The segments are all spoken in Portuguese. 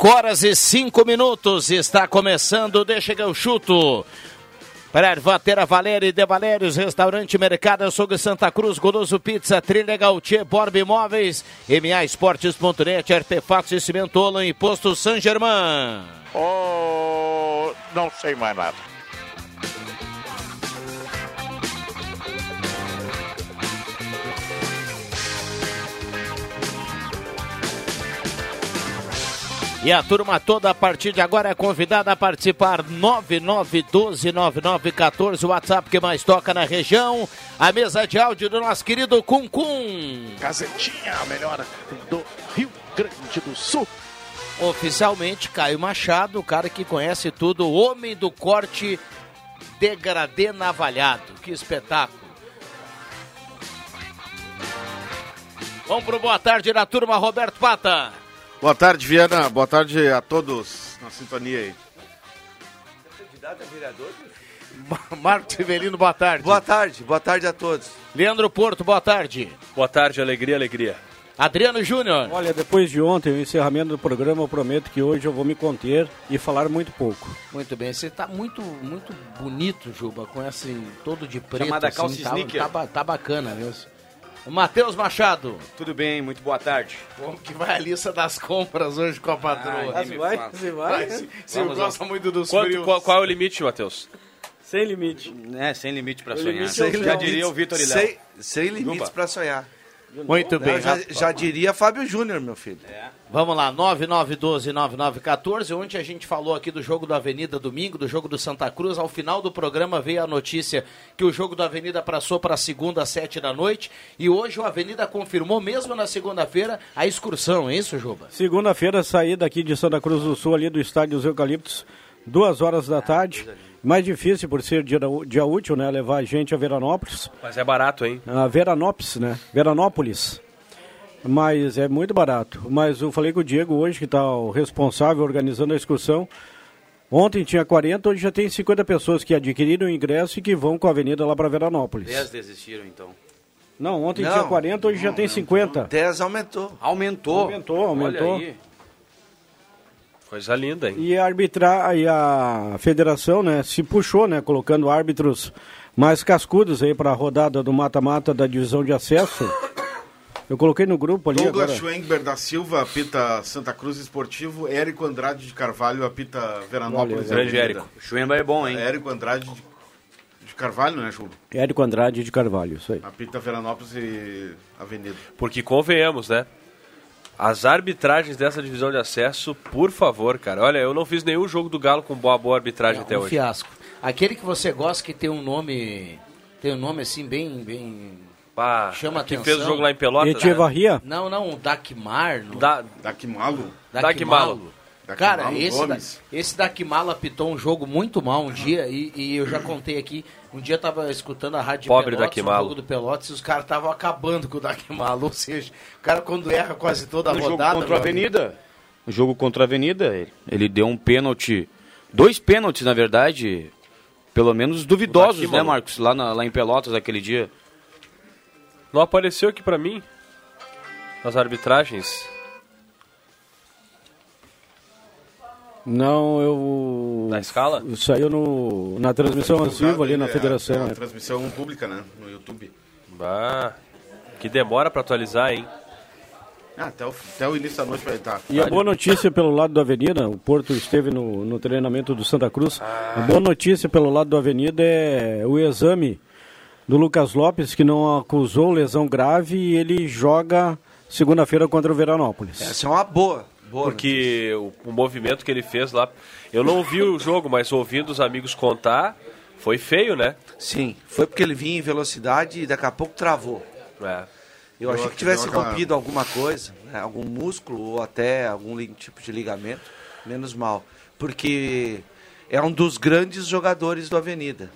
Cinco horas e cinco minutos, está começando, deixa que eu chuto. Para Ervatera Valéria e De Valérios, Restaurante Mercado Açougue Santa Cruz, Goloso Pizza, Trilha Gautier, Borb Imóveis, MA Esportes.net, Artefatos e Cimento Olan e Posto San Germain. Oh, não sei mais nada. E a turma toda a partir de agora é convidada a participar 99129914, o WhatsApp que mais toca na região. A mesa de áudio do nosso querido Cum Cum. Gazetinha, a melhor do Rio Grande do Sul. Oficialmente, Caio Machado, o cara que conhece tudo, o homem do corte degradê navalhado. Que espetáculo. Vamos pro boa tarde da turma, Roberto Pata. Boa tarde, Viana. Boa tarde a todos na sintonia aí. Candidato a vereador? Marco Severino, boa tarde. Boa tarde, boa tarde a todos. Leandro Porto, boa tarde. Boa tarde, alegria, alegria. Adriano Júnior. Olha, depois de ontem, o encerramento do programa, eu prometo que hoje eu vou me conter e falar muito pouco. Muito bem, você está muito, muito bonito, Juba, com esse todo de preto. Chamada assim, calça tá, sneaker. tá, tá bacana mesmo. Matheus Machado. Tudo bem, muito boa tarde. Como que vai a lista das compras hoje com a patroa? Nem me vai, você Vai, se se gosta muito dos Quanto- frios. qual, qual é o limite, Matheus? Sem limite. É, sem limite pra O sonhar. limite é Já diria o Vitor e Léo. Sem, sem limites Juba. pra sonhar. Muito bem. Não, já, já diria Fábio Júnior, meu filho. Vamos lá, 9912-9914. Ontem a gente falou aqui do jogo do Avenida domingo, do jogo do Santa Cruz. Ao final do programa veio a notícia que o jogo do Avenida passou para segunda às sete da noite. E hoje o Avenida confirmou, mesmo na segunda-feira, a excursão, é isso, Juba? Segunda-feira, saí daqui de Santa Cruz do Sul, ali do Estádio dos Eucaliptos, duas horas da tarde. Mais difícil por ser dia, dia útil, né? Levar a gente a Veranópolis. Mas é barato, hein? A Veranópolis, né? Veranópolis. Mas é muito barato. Mas eu falei com o Diego hoje, que está o responsável organizando a excursão. Ontem tinha 40, hoje já tem 50 pessoas que adquiriram o ingresso e que vão com a avenida lá para Veranópolis. 10 desistiram, então. Não, ontem Não, tinha 40, hoje já tem 50. 10 aumentou. Aumentou. Aumentou, aumentou. Coisa linda, hein? E a arbitrar e a federação, né, se puxou, né, colocando árbitros mais cascudos aí para a rodada do mata-mata da divisão de acesso. Eu coloquei no grupo ali Douglas agora. Schwengber da Silva apita Santa Cruz Esportivo, Érico Andrade de Carvalho apita Veranópolis. Olha, grande. Érico. O Schwember é bom, hein? Érico Andrade de, de Carvalho, né, Ju? Érico Andrade de Carvalho, isso aí. Apita Veranópolis e Avenida. Porque convenhamos, né? As arbitragens dessa divisão de acesso, por favor, cara. Olha, eu não fiz nenhum jogo do Galo com boa, boa arbitragem até um hoje. fiasco. Aquele que você gosta que tem um nome, tem um nome assim bem, bem Ah, chama que atenção. fez o jogo lá em Pelotas. Etchevarria? Não, não, o Dakmar. no- Da, Dakimalo. Dakimalo. Cara, Dakimalo esse, da, Gomes. esse Dakimalo apitou um jogo muito mal um dia e, e eu já contei aqui. Um dia eu tava escutando a rádio Pobre Pelotas, o jogo do Pelotas e os caras estavam acabando com o Dakimalo. Ou seja, o cara quando erra quase toda a No jogo rodada... contra a Avenida. No jogo contra a Avenida, ele, ele deu um pênalti. Dois pênaltis, na verdade. Pelo menos duvidosos, né. Marcos? Lá, na- lá em Pelotas aquele dia. Não apareceu aqui pra mim. Nas arbitragens. Não, eu. Na escala? Saiu no, na transmissão ao vivo ali na É, federação. É, né? transmissão pública, né? No YouTube. Ah, que demora pra atualizar, hein? Ah, até, o, até o início da noite vai estar. E a boa notícia pelo lado da Avenida, o Porto esteve no, no treinamento do Santa Cruz. A boa notícia pelo lado da Avenida é o exame do Lucas Lopes, que não acusou lesão grave e ele joga segunda-feira contra o Veranópolis. Essa é uma boa. Boa Porque o, o movimento que ele fez lá. Eu não vi o jogo, mas ouvindo os amigos contar, foi feio, né? Sim, foi porque ele vinha em velocidade e daqui a pouco travou. É. Eu Deu achei que tivesse rompido alguma coisa, né, algum músculo ou até algum tipo de ligamento, menos mal. Porque é um dos grandes jogadores do Avenida.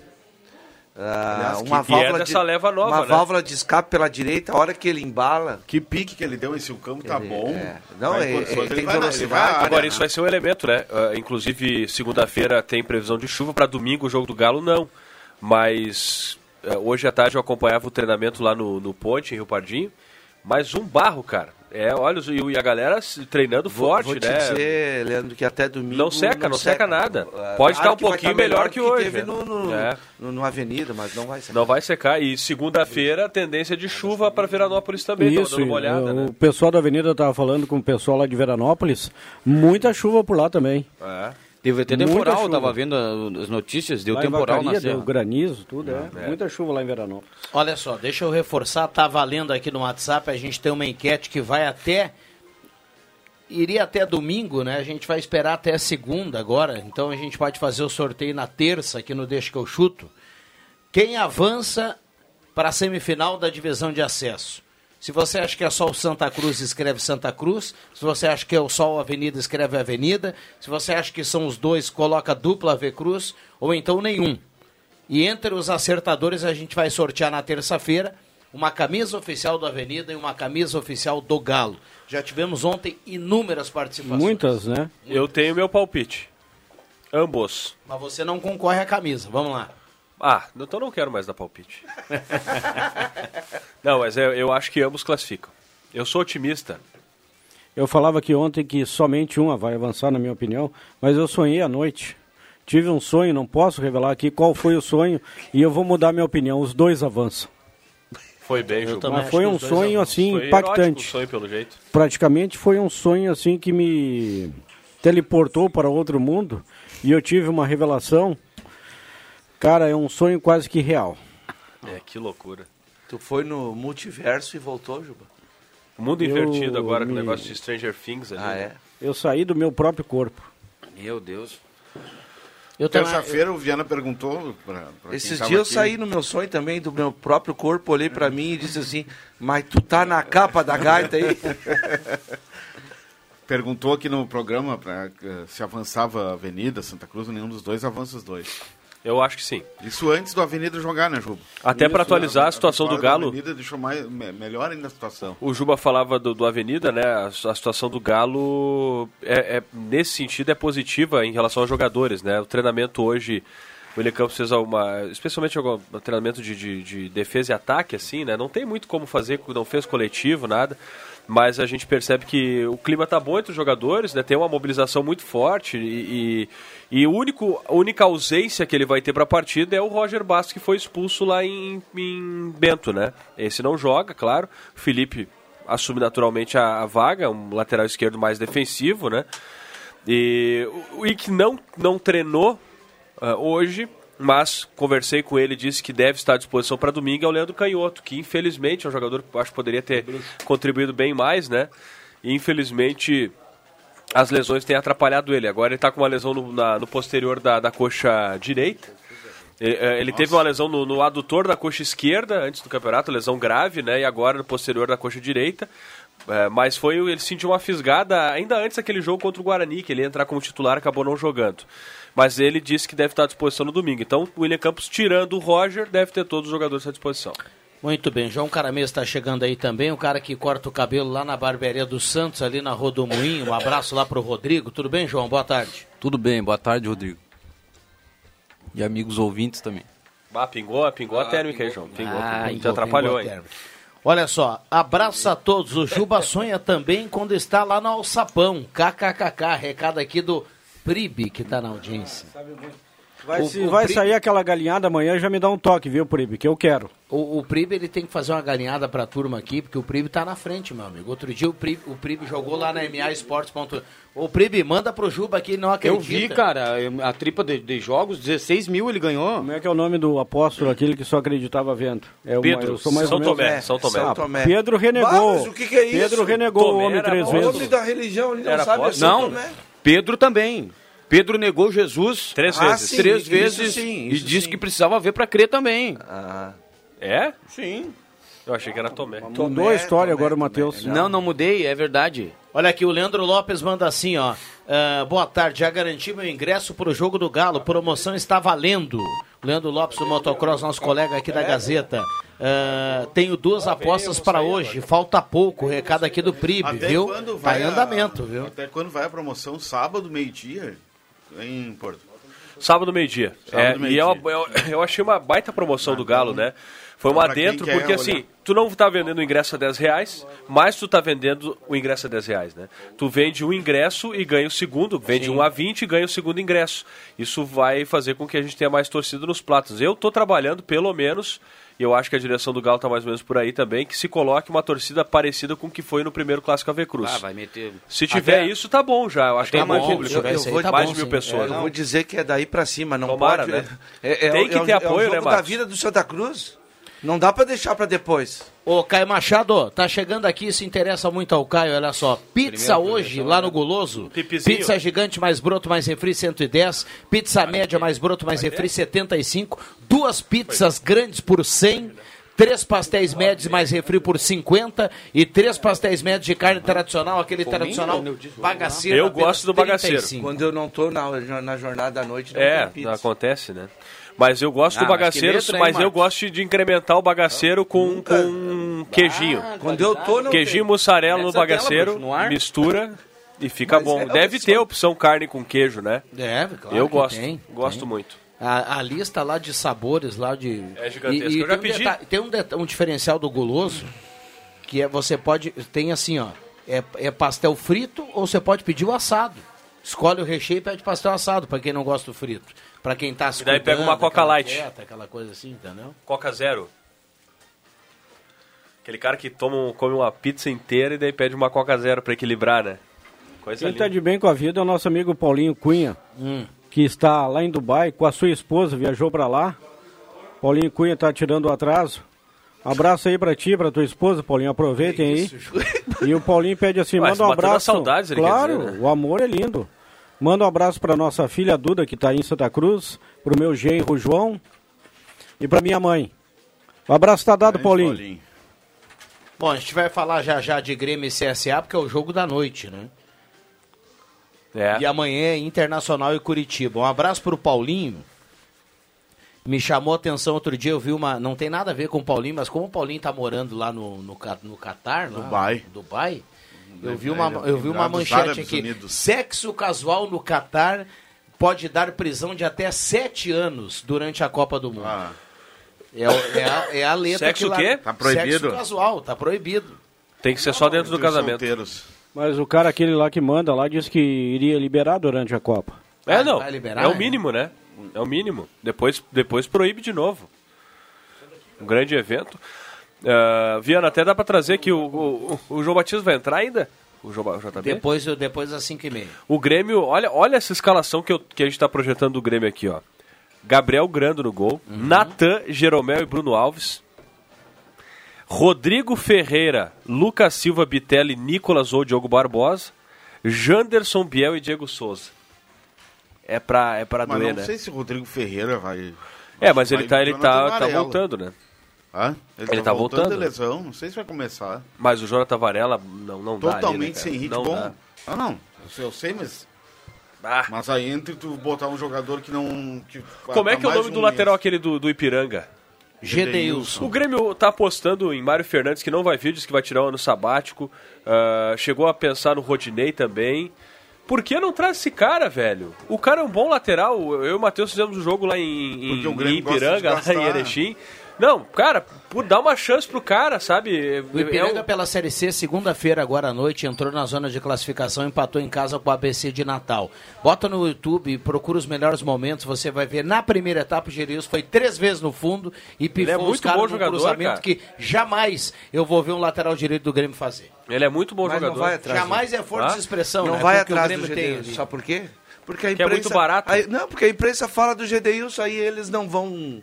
Ah, Aliás, uma que- é válvula dessa de, leva nova, uma né? válvula de escape pela direita, a hora que ele embala. Que pique que ele deu, esse o campo tá Ele- bom. é. Não, é- condições, ele ele tem vai velocidade. vai Agora, né? isso vai ser um elemento, né? Ah, inclusive, segunda-feira tem previsão de chuva. Para domingo, o jogo do Galo, não. Mas ah, hoje à tarde eu acompanhava o treinamento lá no, no Ponte, em Rio Pardinho. Mas um barro, cara. É, olha, e a galera treinando Vou, forte, vou te né? dizer, Leandro, que até domingo. Não seca, não seca nada. Ah, Pode estar um que pouquinho estar melhor que hoje, Teve né? no, no, É. no- no Avenida, mas não vai secar. Não vai secar. E segunda-feira, tendência de chuva para Veranópolis também. Isso, dando uma olhada, o né? pessoal da Avenida estava falando com o pessoal lá de Veranópolis, muita chuva por lá também. É. Teve até temporal, chuva. tava vendo as notícias, deu lá em temporal Vacaria, na serra. deu granizo, tudo, é. Muita chuva lá em Veranópolis. Olha só, deixa eu reforçar, tá valendo aqui no WhatsApp, a gente tem uma enquete que vai até iria até domingo, né? A gente vai esperar até segunda agora, então a gente pode fazer o sorteio na terça aqui no Deixa que eu chuto. Quem avança para a semifinal da divisão de acesso? Se você acha que é só o Santa Cruz, escreve Santa Cruz. Se você acha que é só o Avenida, escreve Avenida. Se você acha que são os dois, coloca dupla Ave Cruz ou então nenhum. E entre os acertadores a gente vai sortear na terça-feira uma camisa oficial do Avenida e uma camisa oficial do Galo. Já tivemos ontem inúmeras participações. Muitas, né? Eu tenho meu palpite. Ambos. Mas você não concorre à camisa. Vamos lá. Ah, então não quero mais dar palpite. não, mas eu, eu acho que ambos classificam. Eu sou otimista. Eu falava aqui ontem que somente uma vai avançar, na minha opinião, mas eu sonhei à noite. Tive um sonho, não posso revelar aqui qual foi o sonho, e eu vou mudar minha opinião. Os dois avançam. Foi bem, Eu Mas foi um sonho avançam. assim Foi impactante. sonho, pelo jeito. Praticamente foi um sonho assim que me teleportou para outro mundo e eu tive uma revelação. Cara, é um sonho quase que real. É, que loucura. Tu foi no multiverso e voltou, Juba? Mundo Eu invertido agora com o me- negócio de Stranger Things ali. Ah, né? é? Eu saí do meu próprio corpo. Meu Deus. Eu Terça-feira o Viana perguntou pra, pra Esses dias eu aqui. saí no meu sonho também, do meu próprio corpo, olhei pra mim e disse assim, mas tu tá na capa da gaita aí? Perguntou aqui no programa pra, eh, se avançava a Avenida, Santa Cruz, nenhum dos dois avança os dois. Eu acho que sim. Isso antes do Avenida jogar, né, Juba? Até para atualizar a situação do vitória Galo. Avenida deixou mais, me- melhor ainda a situação. O Juba falava do, do Avenida, né? A, a situação do Galo, é, é- nesse sentido, é positiva em relação aos jogadores, né? O treinamento hoje, o Campos fez uma, especialmente algum treinamento de, de, de defesa e ataque, assim, né? Não tem muito como fazer, não fez coletivo, nada. Mas a gente percebe que o clima tá bom entre os jogadores, né? Tem uma mobilização muito forte e, e, e único, a única ausência que ele vai ter para a partida é o Roger Bastos, que foi expulso lá em, em Bento, né? Esse não joga, claro. O Felipe assume naturalmente a, a vaga, um lateral esquerdo mais defensivo, né? E o Ike não, não treinou ah, hoje, mas conversei com ele, disse que deve estar à disposição para domingo, é o Leandro Canhoto, que infelizmente é um jogador que eu acho que poderia ter contribuído bem mais, né? E infelizmente as lesões têm atrapalhado ele. Agora ele está com uma lesão no, na- no posterior da, da coxa direita. Ele, eh, ele teve uma lesão no, no adutor da coxa esquerda antes do campeonato, lesão grave, né? E agora no posterior da coxa direita. É, mas foi ele sentiu uma fisgada ainda antes daquele jogo contra o Guarani, que ele ia entrar como titular acabou não jogando. Mas ele disse que deve estar à disposição no domingo. Então, o William Campos, tirando o Roger, deve ter todos os jogadores à disposição. Muito bem, João Caramês está chegando aí também, o cara que corta o cabelo lá na barbearia dos Santos, ali na Rua do Moinho. Um abraço lá pro Rodrigo. Tudo bem, João? Boa tarde. Tudo bem, boa tarde, Rodrigo. E amigos ouvintes também. Ah, pingou, pingou a térmica aí, João. Pingou, Ah, pingou. Te pingou, atrapalhou, pingou a hein? térmica. Olha só, abraço a todos. O Juba sonha também quando está lá no Alçapão. KKKK, recado aqui do Pribe, que está na audiência. Vai, O- se o vai Pri- sair aquela galinhada amanhã, já me dá um toque, viu, Pribe, que eu quero. O, o Pribe ele tem que fazer uma galinhada pra turma aqui, porque o Pribe tá na frente, meu amigo. Outro dia o Pribe, o Pribe jogou lá na MA Esportes. Ô, Pribe, manda pro Juba aqui, não Eu acredita. vi, cara, eu- a tripa de, de jogos, 16 mil ele ganhou. Como é que é o nome do apóstolo, aquele que só acreditava vendo? É uma- Pedro, eu sou mais São ou menos- Tomé, São Tomé. Ah, São Tomé. Pedro renegou. mas o que que é isso? Pedro renegou o Tomé homem era três bom. O vezes. homem da religião, ele não Era sabe, é? São Não, Tomé. Pedro também. Pedro negou Jesus Três Ah, vezes. sim. três isso vezes sim, e disse sim. que precisava ver pra crer também. Ah, É? Sim. Eu achei que era Tomé. Mudou a história agora, o Matheus. Não, não mudei, é verdade. Olha aqui, o Leandro Lopes manda assim, ó. Ah, boa tarde, já garanti meu ingresso pro jogo do Galo. Promoção está valendo. O Leandro Lopes do Motocross, nosso colega aqui da Gazeta. Ah, tenho duas apostas para hoje. Falta pouco. Recado aqui do Pribe, Até viu? quando Tá vai em a- andamento, viu? Até quando vai a promoção? Sábado, meio-dia? Em Porto. Sábado, meio-dia. É, meio-dia. e é uma- eu, eu achei uma baita promoção do Galo, né? Foi uma dentro, porque olhar. assim, tu não tá vendendo o ingresso a 10 reais, mas tu tá vendendo o ingresso a 10 reais, né? Tu vende um ingresso e ganha o segundo, vende um a 20 e ganha o segundo ingresso. Isso vai fazer com que a gente tenha mais torcida nos platos. Eu tô trabalhando, pelo menos, e eu acho que a direção do Galo tá mais ou menos por aí também, que se coloque uma torcida parecida com o que foi no primeiro Clássico AV Cruz. Ah, vai meter. Se tiver Até- isso, tá bom já. Eu acho que é mais bom, público. eu- eu vou- tá mais bom, de mil sim. pessoas. eu vou dizer que é daí pra cima, não Tomara, pode... né? É, é- Tem que é ter é um apoio, né, jogo da Marcos? vida do Santa Cruz. Não dá pra deixar pra depois. Ô, Caio Machado, tá chegando aqui, se interessa muito ao Caio, olha só. Pizza hoje, lá no Guloso. Pipizinho. Pizza gigante mais broto mais refri 110. Pizza média mais broto mais refri 75. Duas pizzas grandes por 100. Três pastéis médios mais refri por 50 e três pastéis médios de carne tradicional, aquele tradicional bagaceiro. Eu gosto do bagaceiro. 35. Quando eu não tô na, na jornada da noite, não É, tem pizza. não acontece, né? Mas eu gosto Ah, do mas bagaceiro, letra, hein, mas eu Marcos? gosto de incrementar o bagaceiro com, com queijinho. Quando eu tô, não queijinho, mussarela no bagaceiro, no mistura e fica Mas bom. é Deve opção. ter opção carne com queijo, né? É, claro eu gosto, tem, gosto tem. muito. A, a lista lá de sabores lá de. É gigantesca. E, e Eu já tem um, pedi. deta- tem um, um diferencial do guloso que é você pode. Tem assim, ó. É, é pastel frito ou você pode pedir o assado. Escolhe o recheio e pede pastel assado, pra quem não gosta do frito. Pra quem tá se E daí pega uma Coca aquela Light. dieta, aquela coisa assim, entendeu? Coca Zero. Aquele cara que toma, um- come uma pizza inteira e daí pede uma Coca Zero pra equilibrar, né? Coisa Quem linda. está de bem com a vida é o nosso amigo Paulinho Cunha, Hum. que está lá em Dubai com a sua esposa, viajou para lá. Paulinho Cunha está tirando o atraso. Abraço aí para ti, para tua esposa, Paulinho. Aproveitem aí. E o Paulinho pede assim, Ué, manda um as abraço. saudades, ele quer claro, dizer, né? o amor é lindo. Manda um abraço para nossa filha Duda, que está em Santa Cruz, para o meu genro João e para minha mãe. O abraço está dado, Grande Paulinho. Bom, a gente vai falar já já de Grêmio e CSA, porque é o jogo da noite, né? É. E amanhã é Internacional e Curitiba. Um abraço pro Paulinho. Me chamou a atenção outro dia, eu vi uma. Não tem nada a ver com o Paulinho, mas como o Paulinho tá morando lá no, no, no Catar, lá, Dubai. Dubai, eu vi É, uma, eu vi uma manchete aqui. Unidos. Sexo casual no Catar pode dar prisão de até sete anos durante a Copa do Mundo. Ah, É, é a, é a letra Sexo o quê? Tá proibido. Sexo casual, tá proibido. Tem que ser só dentro do casamento. solteiros. Mas o cara aquele lá que manda lá disse que iria liberar durante a Copa. É, Vai- não. vai liberar, é o é? mínimo, né? É o mínimo. Depois, depois proíbe de novo. Um grande evento. Ah, Viana, até dá pra trazer que o, o, o João Batista vai entrar ainda? O João o JB? Depois, depois das 5 e meia. O Grêmio, olha, olha essa escalação que, eu- que a gente tá projetando do Grêmio aqui, ó. Gabriel Grando no gol, Uhum. Natan, Jeromel e Bruno Alves. Rodrigo Ferreira, Lucas Silva, Bitelli, Nicolas ou Diogo Barbosa. Janderson, Biel e Diego Souza. É pra, é pra Mas doer, não né? sei se o Rodrigo Ferreira vai. É, mas ele tá, ele tá, tá voltando, né? Hã? Ele, Ele tá, tá voltando, voltando. de lesão, não sei se vai começar. Mas o Jonathan Varela não, não dá ali, né, Totalmente cara? sem ritmo. Não Bom, dá. ah não, eu sei, mas... Ah. Mas aí entre tu botar um jogador que não... Que Como é que é o nome um do mês. lateral aquele do, do Ipiranga? Gedeilson. O Grêmio tá apostando em Mário Fernandes, que não vai vir, diz que vai tirar o ano sabático. Ah, chegou a pensar no Rodinei também. Por que não traz esse cara, velho? O cara é um bom lateral. Eu e o Matheus fizemos um jogo lá em, em, em Ipiranga, lá em Erechim. Não, cara, por dar uma chance pro cara, sabe? O Ipiranga pela Série C, segunda-feira, agora à noite, entrou na zona de classificação, empatou em casa com o ABC de Natal. Bota no YouTube, procura os melhores momentos, você vai ver. Na primeira etapa, o Gerius foi três vezes no fundo e pifou é muito os caras bom num jogador, cruzamento cara. que jamais eu vou ver um lateral direito do Grêmio fazer. Ele é muito bom Mas não jogador. vai atrás Jamais dele. é força Ah? de expressão, Não né? vai Porque atrás Grêmio do ali. Sabe por quê? Porque a Que imprensa... é muito barato. aí- não, porque a imprensa fala do Gedeilson, aí eles não vão...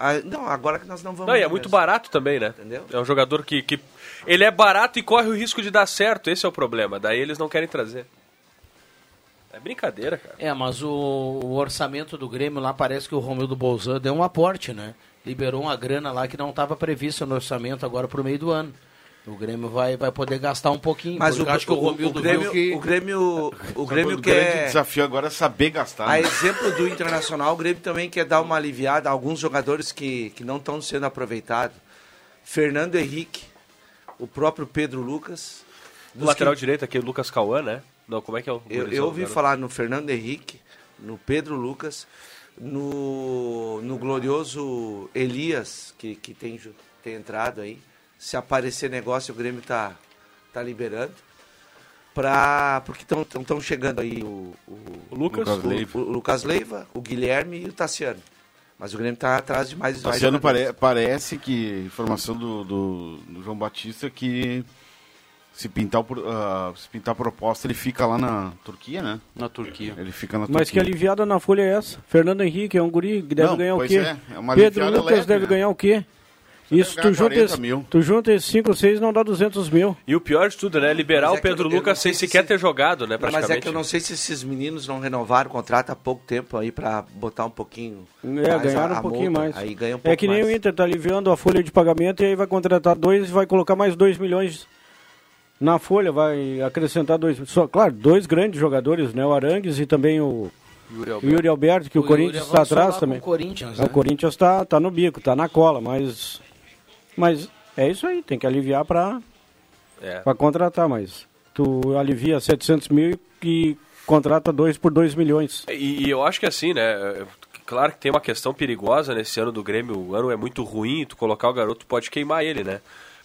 aí- não, agora que nós não vamos... Não, e é muito mesmo. barato também, né? Entendeu? É um jogador que, que. Ele é barato e corre o risco de dar certo. Esse é o problema. Daí eles não querem trazer. É brincadeira, cara. É, mas o, o orçamento do Grêmio lá parece que o Romildo Bolzan deu um aporte, né? Liberou uma grana lá que não estava prevista no orçamento agora pro meio do ano. O Grêmio vai, vai poder gastar um pouquinho. Mas o, eu acho que o, o- Romildo o Grêmio, viu que... o Grêmio, o Grêmio o grande quer... desafio agora é saber gastar. A né? exemplo do Internacional, o Grêmio também quer dar uma aliviada a alguns jogadores que, que não estão sendo aproveitados. Fernando Henrique, o próprio pedro Lucas. O lateral que- direito aqui, o Lucas Cauã, né? Não, como é que é o. Eu, eu ouvi falar no Fernando Henrique, no Pedro Lucas, no, no glorioso Elias, que, que tem, tem entrado aí. Se aparecer negócio, o Grêmio tá, tá liberando. Pra, porque estão chegando aí o, o, O Lucas, o, Lucas Leiva. o Lucas Leiva, o Guilherme e o Tassiano. Mas o Grêmio tá atrás de mais Tassiano jogadores. pare- parece que, informação do, do, do João Batista, que se pintar, o ah, se pintar a proposta, ele fica lá na Turquia, né? Na Turquia. Ele fica na Mas que Turquia. aliviada na folha é essa? Fernando Henrique é um guri que deve Não, ganhar o pois quê? é, é uma Pedro Lucas leve, deve né? ganhar o quê? Isso, tu junta, 40 esse, mil. tu junta esses 5, 6, não dá 200 mil. E o pior de tudo, né? Liberar Mas é o Pedro eu- Lucas sem sequer se- ter jogado, né? Praticamente. Mas é que eu não sei se esses meninos não renovaram o contrato há pouco tempo aí pra botar um pouquinho. É, mais ganharam a- um a pouquinho multa. mais. Aí ganha um pouco é que nem mais. o Inter tá aliviando a folha de pagamento e aí vai contratar dois e vai colocar mais 2 milhões na folha, vai acrescentar dois. Só, claro, dois grandes jogadores, né? O Arangues e também o Yuri o Alberto. Yuri Alberto, que o, O Corinthians Yuri está atrás também. o Corinthians, É, né? O Corinthians está tá no bico, tá na cola, mas. Mas é isso aí, tem que aliviar para É. pra contratar, mas tu alivia 700 mil e contrata dois por 2 milhões. E, e eu acho que assim, né? Claro que tem uma questão perigosa nesse ano do Grêmio. O ano é muito ruim, tu colocar o garoto pode queimar ele, né?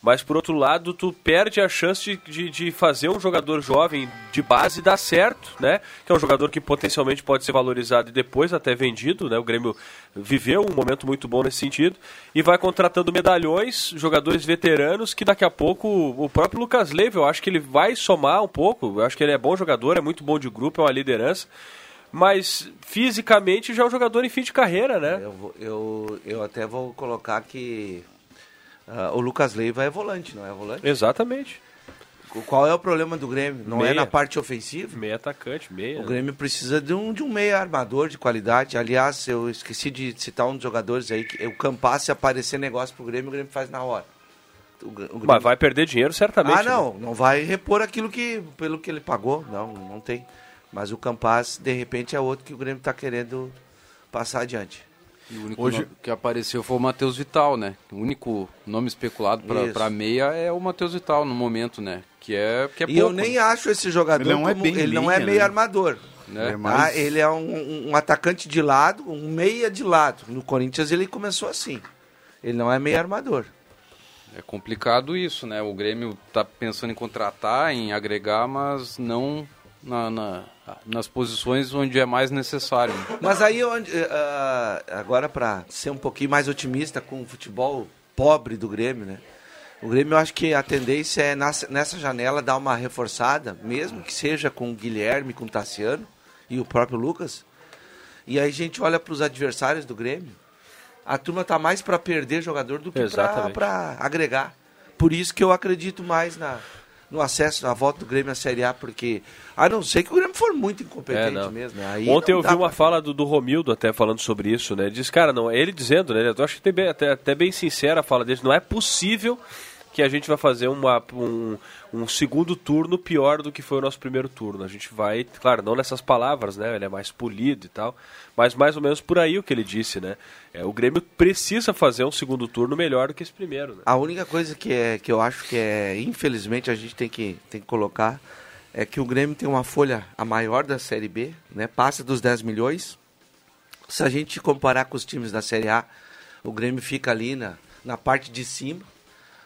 Mas por outro lado, tu perde a chance de, de, de fazer um jogador jovem de base dar certo, né? Que é um jogador que potencialmente pode ser valorizado e depois até vendido, né? O Grêmio viveu um momento muito bom nesse sentido e vai contratando medalhões, jogadores veteranos que daqui a pouco o próprio Lucas Leiva, eu acho que ele vai somar um pouco. Eu acho que ele é bom jogador, é muito bom de grupo, é uma liderança. Mas fisicamente já é um jogador em fim de carreira, né? Eu, eu, eu até vou colocar que ah, o Lucas Leiva é volante, não é volante? Exatamente. Qual é o problema do Grêmio? Não é Meia. na parte ofensiva? Meia atacante, meia. O Grêmio precisa de um, de um meia armador de qualidade. Aliás, eu esqueci de citar um dos jogadores aí, que o Campas, se aparecer negócio pro Grêmio, o Grêmio faz na hora. O, o Grêmio- Mas vai perder dinheiro certamente. Ah, não, né? não vai repor aquilo que pelo que ele pagou, não, não tem. Mas o Campas, de repente, é outro que o Grêmio está querendo passar adiante. E o único Hoje- nome que apareceu foi o Matheus Vital, né? O único nome especulado para meia é o Matheus Vital no momento, né? Que é, que é e eu pouco, nem acho esse jogador Ele não é como- bem ele não é linha, meio né? armador. né? Ele é Ah, mais- ele é um, um atacante de lado, um meia de lado. No Corinthians ele começou assim. Ele não é meio armador. É complicado isso, né? O Grêmio tá pensando em contratar, em agregar, mas não na, na- nas posições onde é mais necessário. Mas aí, onde, ah, agora para ser um pouquinho mais otimista com o futebol pobre do Grêmio, né? O Grêmio, eu acho que a tendência é nessa, janela dar uma reforçada, mesmo que seja com o Guilherme, com o Tassiano e o próprio Lucas. E aí a gente olha para os adversários do Grêmio. A turma tá mais para perder jogador do que para agregar. Por isso que eu acredito mais na, no acesso, na volta do Grêmio à Série A, porque a não ser que o Grêmio for muito incompetente É, mesmo. Aí Ontem eu vi uma pra- fala do, do Romildo até falando sobre isso, né? Ele disse, cara, não, ele dizendo, né? Eu acho que bem- até, até bem sincera a fala dele, não é possível que a gente vai fazer uma, um, um segundo turno pior do que foi o nosso primeiro turno. A gente vai, claro, não nessas palavras, né? Ele é mais polido e tal, mas mais ou menos por aí o que ele disse, né? É, o Grêmio precisa fazer um segundo turno melhor do que esse primeiro, né? A única coisa que, é, que eu acho que é, infelizmente, a gente tem que, tem que colocar é que o Grêmio tem uma folha a maior da Série B, né? passa dos 10 milhões. Se a gente comparar com os times da Série A, o Grêmio fica ali na, na parte de cima,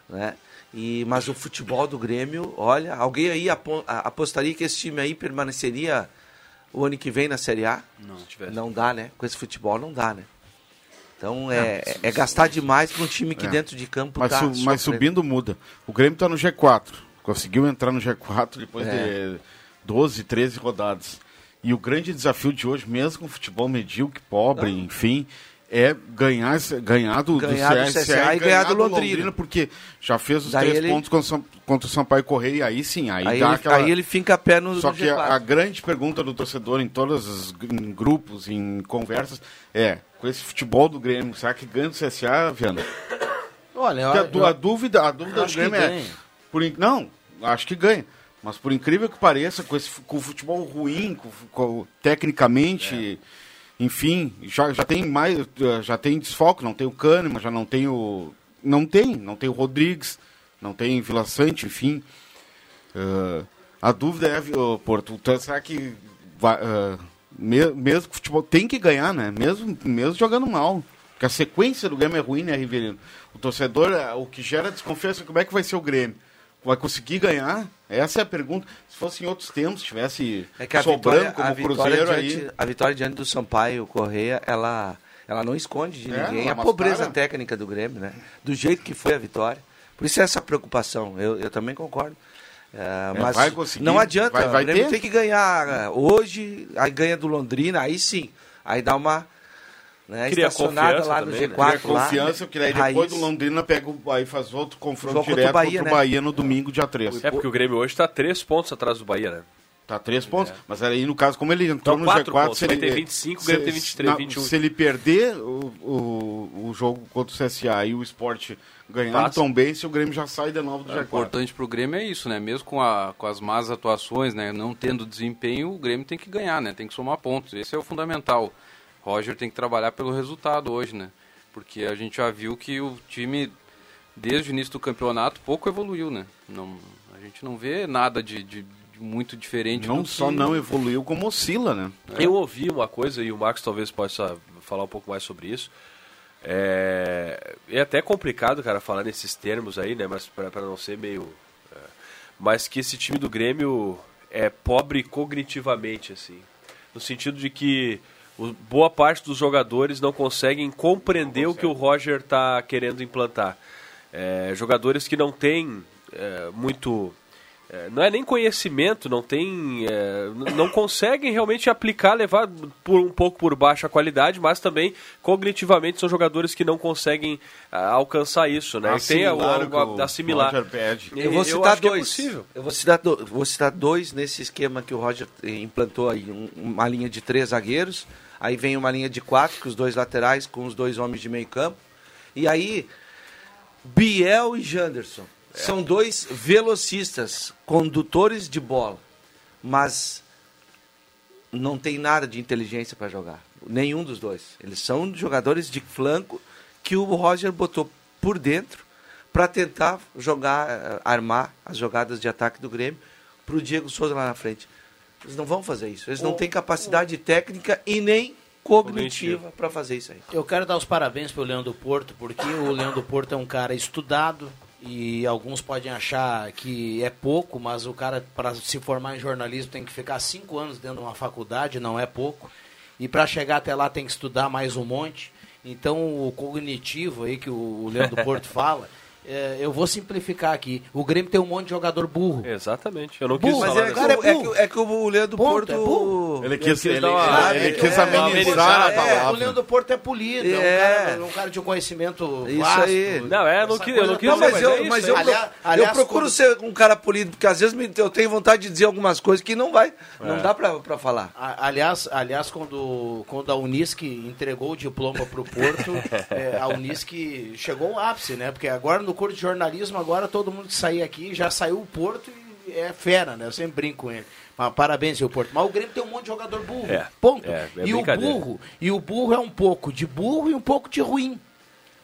né? E, mas o futebol do Grêmio, olha, alguém aí apo- a- apostaria que esse time aí permaneceria o ano que vem na Série A? Não. Não dá, né? Com esse futebol não dá, né? Então é, é, é gastar demais para um time que É. dentro de campo Mas, tá su- mas subindo muda. O Grêmio está no G4. Conseguiu entrar no G4 depois É. de 12, 13 rodadas. E o grande desafio de hoje, mesmo com o futebol medíocre, pobre, enfim, é ganhar, ganhar do, Ganhar do CSA e ganhar do Londrina. porque já fez os Daí três ele- pontos contra o, São, contra o Sampaio Correia, e aí sim, aí, Aí dá ele, aquela... aí ele finca a pé no, Só no que G4. a, a grande pergunta do torcedor em todos os em grupos, em conversas, é, com esse futebol do Grêmio, será que ganha do CSA, Viana? Olha, Porque a, eu- a dúvida, a dúvida do acho que Grêmio é. ganha. Por, não, acho que ganha. Mas por incrível que pareça, com, esse, com o futebol ruim, com, com- tecnicamente, enfim, já, já tem mais. Já tem desfoque, não tem o Kahneman, já não tem o. Não tem, não tem o Rodrigues, não tem Vila Sante, enfim. Eh, a dúvida é, ô, Porto, então, será que vai, eh, me- mesmo futebol tem que ganhar, né? Mesmo, mesmo jogando mal. Porque a sequência do Grêmio é ruim, né, Riverino? O torcedor, eh, o que gera desconfiança, como é que vai ser o Grêmio? Vai conseguir ganhar? Essa é a pergunta. Se fosse em outros tempos, tivesse É que a sobrando vitória, como Cruzeiro diante, aí. a vitória diante do Sampaio Correia, ela, ela não esconde de É, ninguém a pobreza técnica do Grêmio, né? Do jeito que foi a vitória. Por isso é essa preocupação. Eu, eu também concordo. É, É, mas não adianta. vai- vai o Grêmio ter. tem que ganhar é, hoje, aí ganha do Londrina, aí sim. Aí dá uma né, Cria estacionada confiança lá no também, né? G4. Cria confiança, né? porque daí Raiz. depois do Londrina pega o, aí faz outro confronto Jogo contra o direto Bahia, contra o né? Bahia no domingo, dia 3. É porque o Grêmio hoje está três pontos atrás do Bahia, né? Tá três pontos. Mas aí, no caso, como ele entrou Então, no quatro G4... pontos. se Ele ele tem 25, o Grêmio tem 23, 21. Se ele perder o, o, o jogo contra o CSA e o Sport ganhar tão bem, se o Grêmio já sai de novo do O G4. importante pro Grêmio é isso, né? Mesmo com, a, com as más atuações, né? Não tendo desempenho, o Grêmio tem que ganhar, né? Tem que somar pontos. Esse é o fundamental. Roger tem que trabalhar pelo resultado hoje, né? Porque a gente já viu que o time, desde o início do campeonato, pouco evoluiu, né? Não, a gente não vê nada de, de- de muito diferente. Não só que- não evoluiu, como oscila, né? Eu ouvi uma coisa, e o Marcos talvez possa falar um pouco mais sobre isso. É, é até complicado, cara, falar nesses termos aí, né? Mas para não ser meio. é, mas que esse time do Grêmio é pobre cognitivamente, assim. No sentido de que o- boa parte dos jogadores não conseguem compreender o que o Roger está querendo implantar. É, jogadores que não têm é, muito. é, não é nem conhecimento, não tem. é, não conseguem realmente aplicar, levar por um pouco por baixo a qualidade, mas também cognitivamente são jogadores que não conseguem ah, alcançar isso, né? Tem a- Assimilar a- o que o a- assimilar. Roger pede. Eu vou Eu citar que é dois. possível. eu vou citar, do- vou citar dois nesse esquema que o Roger eh, implantou aí. Um- uma linha de três zagueiros, aí vem uma linha de quatro, com os dois laterais, com os dois homens de meio campo. E aí, Biel e Janderson. São dois velocistas, condutores de bola. Mas não tem nada de inteligência para jogar. Nenhum dos dois. Eles são jogadores de flanco que o Roger botou por dentro para tentar jogar, eh, armar as jogadas de ataque do Grêmio para o Diego Souza lá na frente. Eles não vão fazer isso. Eles não têm capacidade técnica e nem cognitiva para fazer isso aí. Eu quero dar os parabéns pro Leandro Porto, porque o Leandro Porto é um cara estudado e alguns podem achar que é pouco, mas o cara, para se formar em jornalismo, tem que ficar cinco anos dentro de uma faculdade, não é pouco. E para chegar até lá tem que estudar mais um monte. Então o cognitivo aí que o Leandro Porto fala, é, eu vou simplificar aqui. O Grêmio tem um monte de jogador burro. Exatamente. Eu não quis Burro, falar Mas é, dessa- que, cara, é o- é, que, é que o Leandro Ponto, Porto... é burro. Ele quis, quis ele, uma- ele é, quis é, amenizar a É, o palavra. Leandro Porto é polido, é, um, É. cara, um cara de conhecimento Isso vasto. aí. Não, é, eu não quis- eu não quis Não, mas, mas eu, é mas eu, Aliás- eu procuro quando- ser um cara polido, porque às vezes eu tenho vontade de dizer algumas coisas que não vai, não É. dá pra, pra falar. A- Aliás, aliás quando, quando a Unisc entregou o diploma para o Porto, é, a Unisc chegou ao ápice, né? Porque agora no curso de jornalismo, agora todo mundo que sair aqui já saiu o Porto e é fera, né? Eu sempre brinco com ele. Mas, parabéns, seu Porto. Mas o Grêmio tem um monte de jogador burro. É, ponto. é, é e o burro, e o burro é um pouco de burro e um pouco de ruim.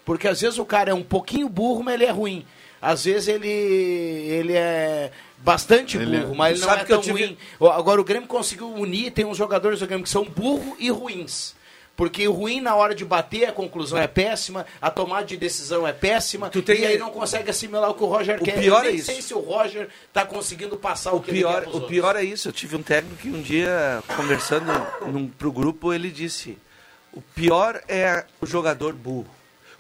Porque às vezes o cara é um pouquinho burro, mas ele é ruim. Às vezes ele, ele é bastante Ele é- burro, mas ele não Sabe é que eu tão tive- ruim. Agora o Grêmio conseguiu unir, tem uns jogadores do Grêmio que são burro e ruins. Porque o ruim na hora de bater, a conclusão é péssima, a tomada de decisão é péssima, Tu tem- e aí não consegue assimilar o que o Roger O quer. pior Eu é nem isso. sei se o Roger está conseguindo passar o, O que pior, ele quer o outros. pior é isso. Eu tive um técnico que um dia, conversando num, pro grupo, ele disse: o pior é o jogador burro.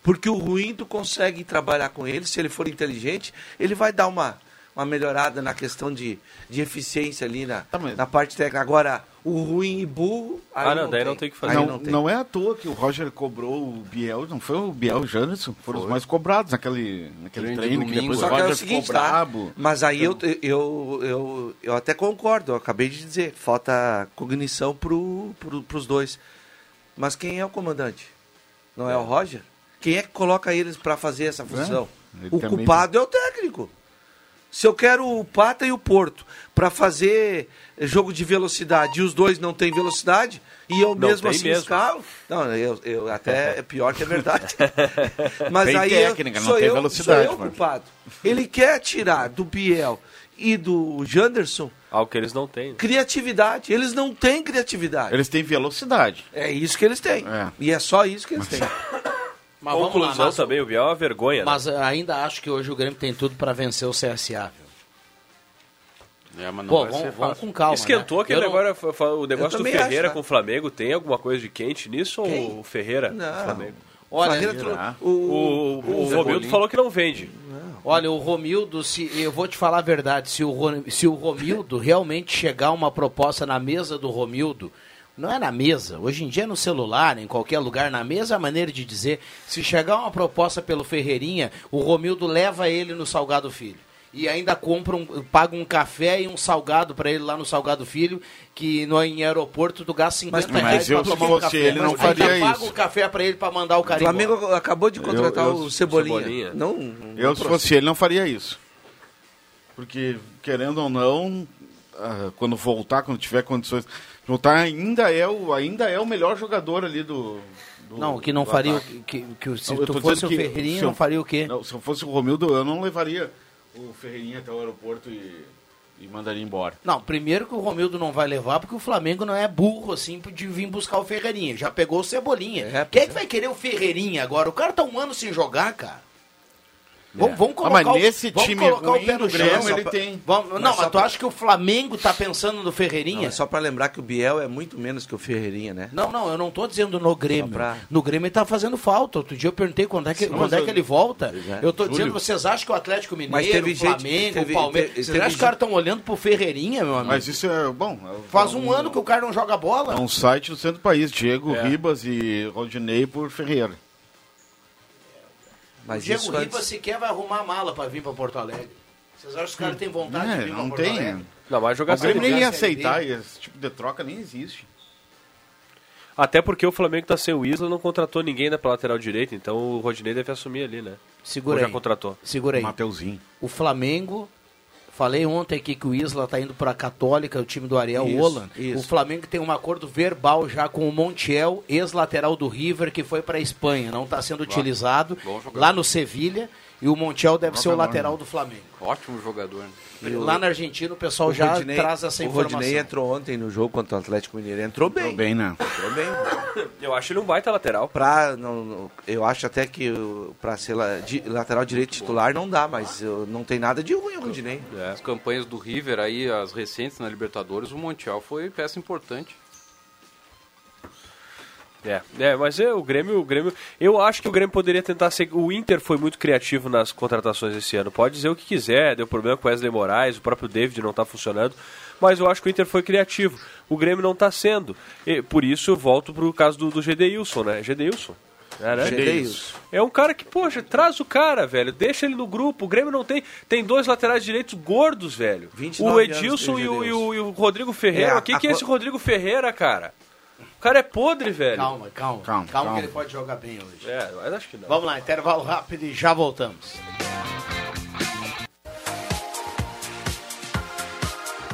Porque o ruim tu consegue trabalhar com ele, se ele for inteligente, ele vai dar uma, uma melhorada na questão de, de eficiência ali na, Tá, na parte técnica. Agora, o ruim e burro. aí Ah, não, daí não tem que fazer. Não, tem. não é à toa que o Roger cobrou o Biel, não foi o Biel e o Janderson, foram os mais cobrados naquele, naquele Treino que depois Só o que é Roger o seguinte, ficou tá? brabo. Mas aí eu, eu, eu, eu até concordo, eu acabei de dizer, falta cognição pro, pro, pros dois. Mas quem é o comandante? Não é, o Roger? Quem é que coloca eles para fazer essa função? ele o também- culpado é o técnico. Se eu quero o Pata e o Porto para fazer jogo de velocidade e os dois não têm velocidade, e eu Não mesmo assim mesmo. escalo, não, eu, eu até é pior que é verdade. Mas Tem aí técnica, sou tem eu, velocidade, Sou eu mano. culpado. Ele quer tirar do Biel e do Janderson Algo que eles não têm. criatividade. Eles não têm criatividade. Eles têm velocidade. É isso que eles têm. É. E é só isso que eles têm. Mas vamos lá, Conclusão mas- também, o Biel é uma vergonha. né? Mas ainda acho que hoje o Grêmio tem tudo para vencer o CSA. viu? É, mas não Pô, vai ser vamos, vamos com calma. Esquentou né? aquele não- agora, o negócio do Ferreira acho, tá? com o Flamengo. Tem alguma coisa de quente nisso Quem? ou o Ferreira? Não. com o Flamengo? Olha, Ferreira será? trouxe- O, o, o Romildo falou que não vende. Olha, o Romildo, se, eu vou te falar a verdade, se o, se o Romildo realmente chegar uma proposta na mesa do Romildo, não é na mesa, hoje em dia é no celular, em qualquer lugar, na mesa é a maneira de dizer, se chegar uma proposta pelo Ferreirinha, o Romildo leva ele no Salgado Filho. E ainda compra um, paga um café e um salgado para ele lá no Salgado Filho, que no, em aeroporto tu gasta 50 Mas reais se tomar um fosse café. ele, não Mas faria ainda paga isso. o café para ele para mandar o O cara Flamengo acabou de contratar Eu- eu- o Cebolinha. Cebolinha. Não, não Eu, se trouxe. fosse ele, não faria isso. Porque, querendo ou não, ah, quando voltar, quando tiver condições de voltar, ainda é o, ainda é o melhor jogador ali do. do- Não, que não do faria o ataque. que, que, que se Não, eu tu fosse o Ferreirinha, não faria o quê? Não, se eu fosse o Romildo, eu não levaria o Ferreirinha até o aeroporto e, e mandaria embora. Não, primeiro que o Romildo não vai levar, porque o Flamengo não é burro assim de vir buscar o Ferreirinha. Já pegou o Cebolinha. É, Quem é que vai querer o Ferreirinha agora? O cara tá um ano sem jogar, cara. Vamos, vamos Ah, colocar, mas o- nesse vamos time colocar ruim o pé no do chão. Grêmio, só ele pra- tem. Vamos- não, mas, só tu pra- acha que o Flamengo tá pensando no Ferreirinha? Não, é só para lembrar que o Biel é muito menos que o Ferreirinha, né? Não, não, eu não tô dizendo no Grêmio. Pra- No Grêmio ele tá fazendo falta. Outro dia eu perguntei quando é que, Sim, quando mas é eu- que ele volta. É. Eu tô Júlio. dizendo, vocês acham que o Atlético Mineiro, Mas teve o gente- Flamengo, teve- o Palmeiras... teve- Você teve acha que os caras estão olhando pro Ferreirinha, meu amigo? Mas isso é bom. é- Faz é um ano que o cara não joga bola. É um site do centro do país, Diego Ribas e Rodinei por Ferreira. O Mas Diego isso Ribas antes... sequer vai arrumar a mala pra vir pra Porto Alegre. Vocês acham que os caras têm vontade de É, vir pra não Porto tem. Alegre? Não, mas jogar O Grêmio nem ia aceitar, esse tipo de troca nem existe. Até porque o Flamengo tá sem o Isla, não contratou ninguém na lateral direita, então o Rodinei deve assumir ali, né? Segura Ou já aí. contratou. Segura aí. Mateuzinho. O Flamengo, falei ontem aqui que o Isla tá indo pra Católica, o time do Ariel Isso. O Flamengo tem um acordo verbal já com o Montiel, ex-lateral do River, que foi pra Espanha. Não tá sendo utilizado lá no Sevilha. E o Montiel deve ser o lateral do Flamengo. Ótimo jogador. né? Lá na Argentina o pessoal O já Rodinei- traz essa O informação. Rodinei entrou ontem no jogo contra o Atlético Mineiro. Entrou bem. Entrou bem, né? Entrou bem. Eu acho ele um baita lateral. Pra, não, eu acho até que o- pra ser la- di- lateral direito titular não dá, mas eu- não tem nada de ruim o Rodinei. As campanhas do River aí, as recentes na Libertadores, o Montiel foi peça importante. É, é, mas é, o Grêmio, o Grêmio, eu acho que o Grêmio poderia tentar ser, o Inter foi muito criativo nas contratações esse ano. Pode dizer o que quiser, deu problema com Wesley Moraes, o próprio David não está funcionando, mas eu acho que o Inter foi criativo. O Grêmio não está sendo. E, por isso eu volto pro caso do, do Gedeilson, né? Gedeilson. É, né? Gedeilson. É um cara que, poxa, traz o cara, velho. Deixa ele no grupo. O Grêmio não tem. Tem dois laterais direitos gordos, velho. 29 O Edilson e o, e, o, e o Rodrigo Ferreira. É, O que, a que é esse Rodrigo Ferreira, cara? O cara é podre, velho. Calma, calma, Calma, calma, calma. que ele pode jogar bem hoje. É, mas acho que não. Vamos lá, intervalo rápido e já voltamos.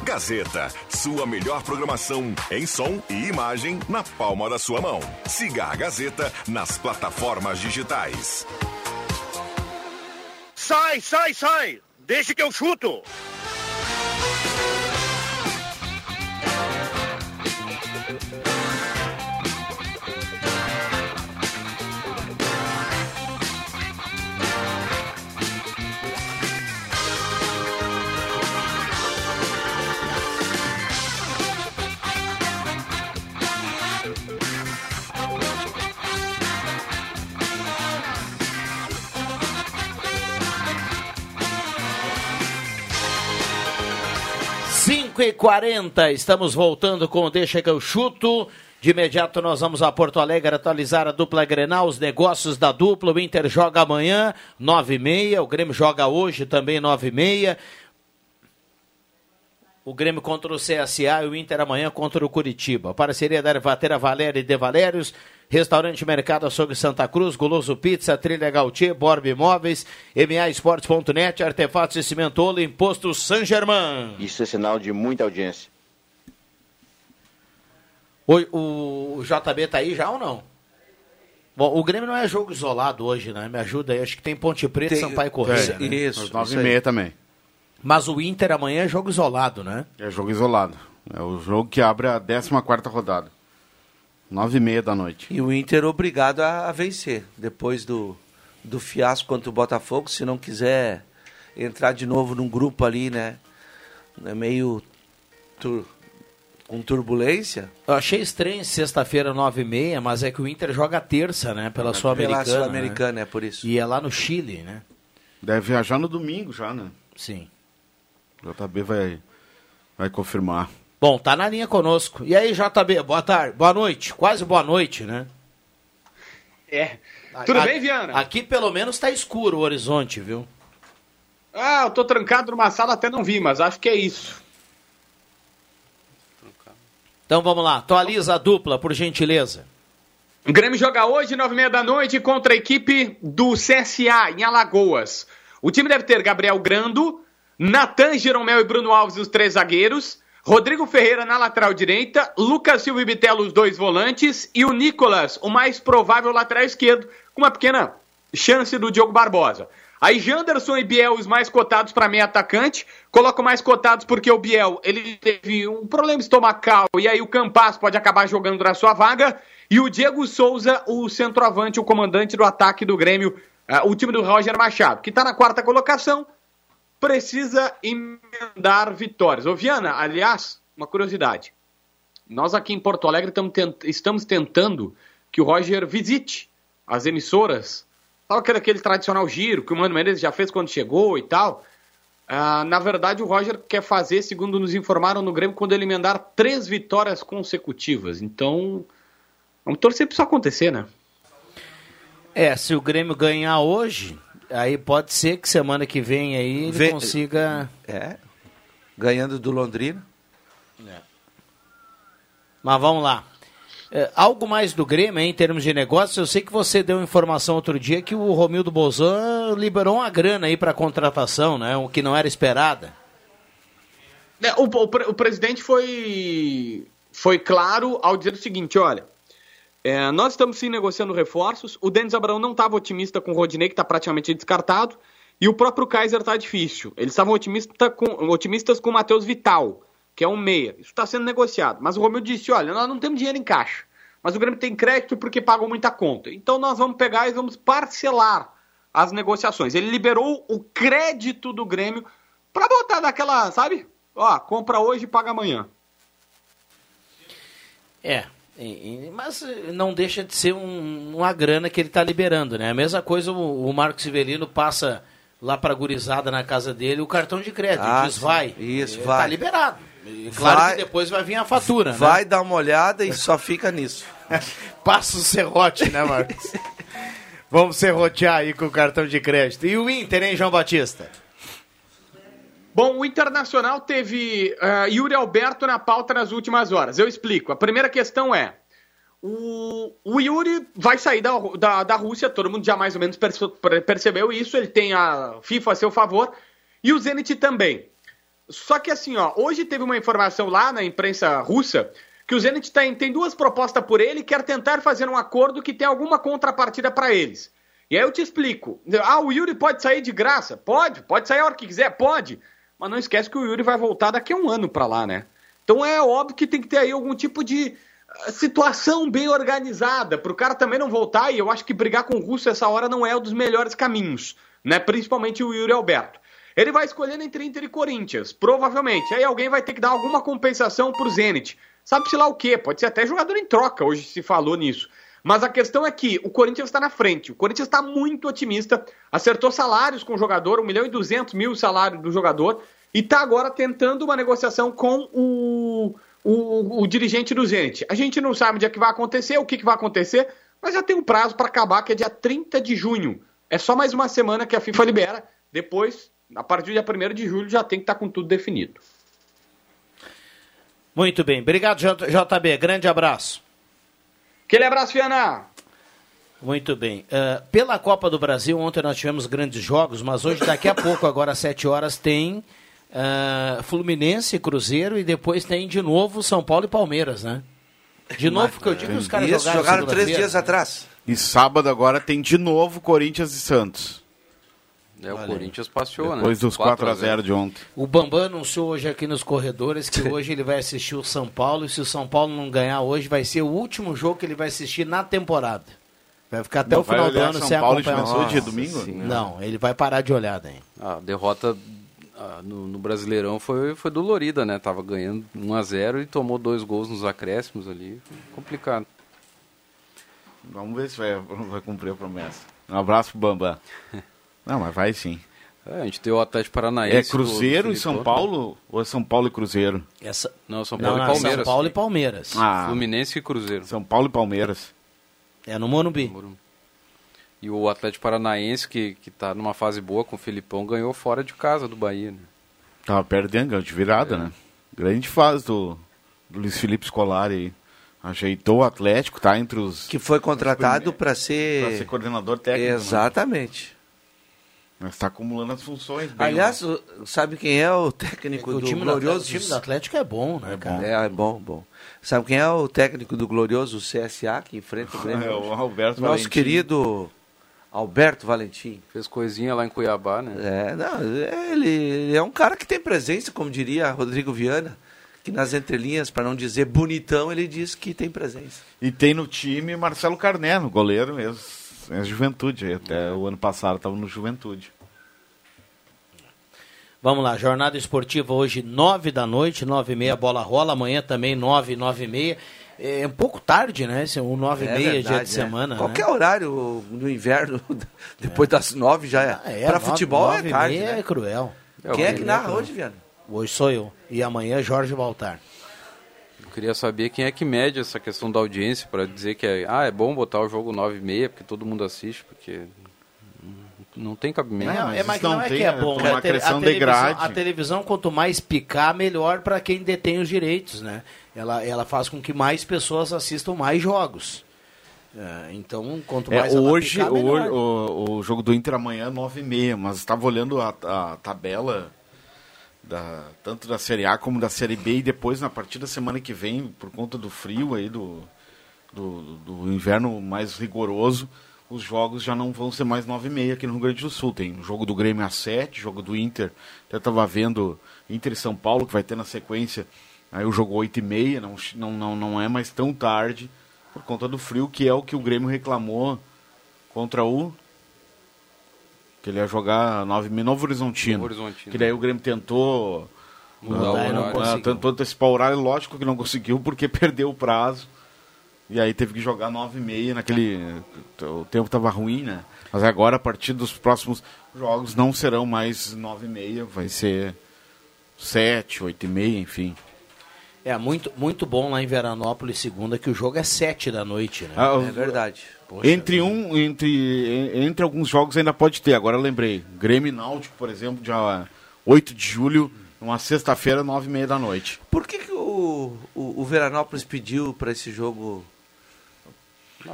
Gazeta, sua melhor programação em som e imagem na palma da sua mão. Siga a Gazeta nas plataformas digitais. Sai, sai, sai! Deixa que eu chuto! Cinco e 40 estamos voltando com o Deixa que eu chuto. De imediato nós vamos a Porto Alegre atualizar a dupla Grenal, os negócios da dupla. O Inter joga amanhã, 9 e meia. O Grêmio joga hoje também, 9 e meia. O Grêmio contra o CSA e o Inter amanhã contra o Curitiba. Parceria da Ervatera Valéria e De Valérios, Restaurante Mercado Açougue Santa Cruz, Goloso Pizza, Trilha Gautier, Borb Imóveis, MA Esportes.net, Artefatos e Cimentolo, Imposto San Germain. Isso é sinal de muita audiência. O, o, JB tá aí já ou não? Bom, o Grêmio não é jogo isolado hoje, né? Me ajuda aí. Acho que tem Ponte Preta e Tem- Sampaio Correia. É, né? Isso, Às nove isso e meia também. Mas o Inter amanhã é jogo isolado, né? É jogo isolado. É o jogo que abre a 14 rodada. Nove e meia da noite. E o Inter obrigado a, a vencer. Depois do, do fiasco contra o Botafogo, se não quiser entrar de novo num grupo ali, né? né, Meio tur- com turbulência. Eu achei estranho sexta-feira, nove e meia, mas é que o Inter joga terça, né? Pela Sul-Americana. Pela Sul-Americana, né? é por isso. E é lá no Chile, né? Deve viajar no domingo já, né? Sim. O JB vai, vai confirmar. Bom, tá na linha conosco. E aí, JB, boa tarde, boa noite, quase boa noite, né? É. Tudo A- bem, Viana? Aqui pelo menos tá escuro o horizonte, viu? Ah, eu tô trancado numa sala, até não vi, mas acho que é isso. Então vamos lá, atualiza a dupla, por gentileza. O Grêmio joga hoje, nove e meia da noite, contra a equipe do CSA, em Alagoas. O time deve ter Gabriel Grando, Natan, Jeromel e Bruno Alves, os três zagueiros, Rodrigo Ferreira na lateral direita, Lucas Silva e Bitelo, os dois volantes, e o Nicolas, o mais provável lateral esquerdo, com uma pequena chance do Diogo Barbosa. Aí Janderson e Biel, os mais cotados para meio atacante. Coloco mais cotados porque o Biel ele teve um problema estomacal e aí o Campas pode acabar jogando na sua vaga. E o Diego Souza, o centroavante, o comandante do ataque do Grêmio, ah, o time do Roger Machado, que está na quarta colocação, precisa emendar vitórias. Ô Viana, aliás, uma curiosidade. Nós aqui em Porto Alegre estamos tentando que o Roger visite as emissoras. Sabe aquele, aquele tradicional giro que o Mano Menezes já fez quando chegou e tal? Ah, na verdade, o Roger quer fazer, segundo nos informaram no Grêmio, quando ele emendar três vitórias consecutivas. Então, vamos torcer para isso acontecer, né? É, se o Grêmio ganhar hoje, aí pode ser que semana que vem aí ele consiga. É. Ganhando do Londrina. Mas vamos lá. É, algo mais do Grêmio hein, em termos de negócios, eu sei que você deu informação outro dia que o Romildo Bozan liberou uma grana aí para contratação, né? O que não era esperada. É, o, o o presidente foi, foi claro ao dizer o seguinte: olha, é, nós estamos sim negociando reforços. O Denis Abrão não estava otimista com o Rodinei, que está praticamente descartado. E o próprio Kaiser está difícil. Eles estavam otimista com, otimistas com o Matheus Vital, que é um meia. Isso está sendo negociado. Mas o Romildo disse: olha, nós não temos dinheiro em caixa. Mas o Grêmio tem crédito porque pagam muita conta. Então nós vamos pegar e vamos parcelar as negociações. Ele liberou o crédito do Grêmio para botar daquela, sabe? Ó, compra hoje e paga amanhã. É, E- e- Mas eh, não deixa de ser um- uma grana que ele está liberando, né? A mesma coisa o, o Marco Severino passa lá para a gurizada na casa dele o cartão de crédito, Ah, diz vai. Isso, Ele vai. Tá liberado. E claro Vai. que depois vai vir a fatura, Vai né? dar uma olhada e só fica nisso. Passa o serrote, né, Marcos? Vamos serrotear aí com o cartão de crédito. E o Inter, hein, João Batista? Bom, o Internacional teve ah, Yuri Alberto na pauta nas últimas horas. Eu explico. A primeira questão é: o, o Yuri vai sair da, da, da Rússia, todo mundo já mais ou menos perce- percebeu isso. Ele tem a FIFA a seu favor e o Zenit também. Só que assim, ó, hoje teve uma informação lá na imprensa russa que o Zenit tem, tem duas propostas por ele e quer tentar fazer um acordo que tem alguma contrapartida para eles. E aí eu te explico. Ah, o Yuri pode sair de graça? Pode, pode sair a hora que quiser, pode. Mas não esquece que o Yuri vai voltar daqui a um ano para lá, né? Então é óbvio que tem que ter aí algum tipo de ah, situação bem organizada para o cara também não voltar. E eu acho que brigar com o russo essa hora não é um dos melhores caminhos, né? Principalmente o Yuri Alberto. Ele vai escolhendo entre Inter e Corinthians, provavelmente. Aí alguém vai ter que dar alguma compensação pro Zenit. Sabe-se lá o quê? Pode ser até jogador em troca, hoje se falou nisso. Mas a questão é que o Corinthians está na frente. O Corinthians está muito otimista. Acertou salários com o jogador, 1 milhão e 200 mil salário do jogador. E está agora tentando uma negociação com o, o, o dirigente do Zenit. A gente não sabe onde é que vai acontecer, o que, que vai acontecer, mas já tem um prazo para acabar, que é dia 30 de junho. É só mais uma semana que a FIFA libera. Depois, a partir do dia 1 de julho, já tem que estar com tudo definido. Muito bem. Obrigado, JB. Grande abraço. Aquele abraço, Fiana! Muito bem. Ah, pela Copa do Brasil, ontem nós tivemos grandes jogos, mas hoje, daqui a pouco, agora às 7 horas, tem ah, Fluminense e Cruzeiro e depois tem de novo São Paulo e Palmeiras, né? De novo, porque eu digo que os caras Isso, jogaram, jogaram três dias atrás. E sábado agora tem de novo Corinthians e Santos. É, o Corinthians passeou, né? Depois dos 4 a 0 de ontem. O Bambam anunciou hoje aqui nos corredores que hoje ele vai assistir o São Paulo e se o São Paulo não ganhar hoje, vai ser o último jogo que ele vai assistir na temporada. Vai ficar até Não o final do ano São sem Paulo acompanhar. Juventude Nossa domingo? Senhora. Não, ele vai parar de olhar daí. A derrota ah, no, no Brasileirão foi, foi dolorida, né? Tava ganhando 1 a 0 e tomou dois gols nos acréscimos ali. Foi complicado. Vamos ver se vai, vai cumprir a promessa. Um abraço pro Bambam. Não, mas vai sim. É, a gente tem o Atlético Paranaense. É Cruzeiro do- do e São. Paulo ou é São Paulo e Cruzeiro? Essa... Não, São Paulo não, e Palmeiras. São Paulo e Palmeiras. Ah, Fluminense e Cruzeiro. São Paulo e Palmeiras. É no Morumbi. E o Atlético Paranaense, que, que tá numa fase boa com o Filipão, ganhou fora de casa do Bahia. Né? Tava perdendo, ganhou de virada, né? Grande fase do, do Luiz Felipe Scolari aí. Ajeitou o Atlético, tá entre os. Que foi contratado para ser... Pra ser coordenador técnico. né? Exatamente. Mas tá acumulando as funções. bem, Aliás, sabe quem é o técnico O do time, do, Glorioso? o time do Atlético é bom, né, cara? É, é bom, bom. Sabe quem é o técnico do Glorioso CSA que enfrenta o Grêmio? É, o? Alberto Nosso Valentim. querido Alberto Valentim. Fez coisinha lá em Cuiabá, né? É, não, ele, ele é um cara que tem presença, como diria Rodrigo Viana, que nas entrelinhas, para não dizer bonitão, ele diz que tem presença. E tem no time Marcelo Carné, no goleiro mesmo. É Juventude, até o ano passado estava no Juventude. Vamos lá, jornada esportiva hoje, nove da noite, nove e meia, bola rola. Amanhã também, nove, nove e meia. É um pouco tarde, né? Esse, o nove e É meia, dia verdade, de é. semana. Qualquer né? horário no inverno, depois das nove já é. Ah, é, para futebol nove é e tarde. meia né? é cruel. Quem é que narra hoje, Viana? Hoje sou eu. E amanhã Jorge Baltar. Eu queria saber quem é que mede essa questão da audiência para dizer que é, ah, é bom botar o jogo 9 e meia porque todo mundo assiste, porque não tem cabimento. Não, mas é, mas não, não é tem, que é é bom. por né? uma A, tele- a televisão, a televisão, quanto mais picar, melhor para quem detém os direitos, né? Ela, ela faz com que mais pessoas assistam mais jogos. É, então, quanto É, mais ela hoje, picar, melhor. o, o jogo do Inter amanhã, 9h30, mas estava olhando a, a tabela da, tanto da Série A como da Série B e depois na partida da semana que vem, por conta do frio aí, do, do, do inverno mais rigoroso, os jogos já não vão ser mais 9h30 aqui no Rio Grande do Sul. Tem o jogo do Grêmio às 7, jogo do Inter, até estava vendo Inter e São Paulo, que vai ter na sequência, aí o jogo 8h30, não, não, não, não é mais tão tarde, por conta do frio, que é o que o Grêmio reclamou contra o. Que ele ia jogar 9 h Novo Horizontino. Novo Horizontino. Que daí o Grêmio tentou. Mudar o ah, horário. ah, tentou antecipar o horário, lógico que não conseguiu, porque perdeu o prazo. E aí teve que jogar 9 e meia naquele. O tempo estava ruim, né? Mas agora, a partir dos próximos jogos, não serão mais 9 e meia, vai ser 7, 8 e meia, enfim. É muito, muito bom lá em Veranópolis, segunda, que o jogo é 7 da noite, né? Ah, o- É verdade. Poxa entre um, entre, en- entre alguns jogos ainda pode ter, agora eu lembrei. Grêmio Náutico, por exemplo, dia 8 de julho, uma sexta-feira, 9 e meia da noite. Por que, que o, o, o Veranópolis pediu para esse jogo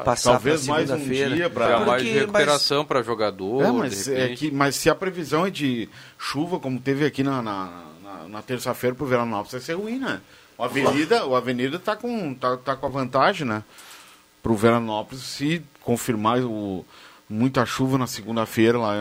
passar talvez pra mais um segunda-feira? dia Para mais recuperação para jogador, É, mas, de é que, mas se a previsão é de chuva, como teve aqui na, na, na, na terça-feira pro Veranópolis, vai ser ruim, né? O Avenida, o Avenida tá com, tá, tá com a vantagem, né? Pro Veranópolis, se confirmar o, muita chuva na segunda-feira lá,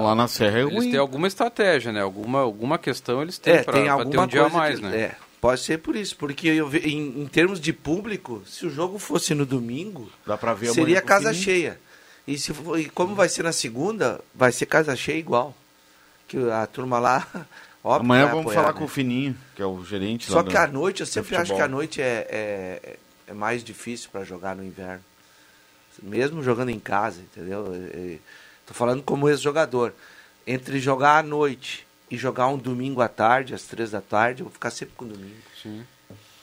lá na Serra, é Eles têm alguma estratégia, né? Alguma, alguma questão eles têm É, para tem ter alguma um dia a coisa mais, que- né? É, pode ser por isso, porque eu ve- em, em termos de público, se o jogo fosse no domingo, Dá pra ver seria casa cheia. E, se e como vai ser na segunda, vai ser casa cheia igual. Que a turma lá, óbvio, Amanhã vamos apoiar, falar né? com o Fininho, que é o gerente Só lá que à noite, eu sempre acho que a noite é, é, mais difícil para jogar no inverno. Mesmo jogando em casa, entendeu? Estou falando como ex-jogador. Entre jogar à noite e jogar um domingo à tarde, às três da tarde, eu vou ficar sempre com domingo.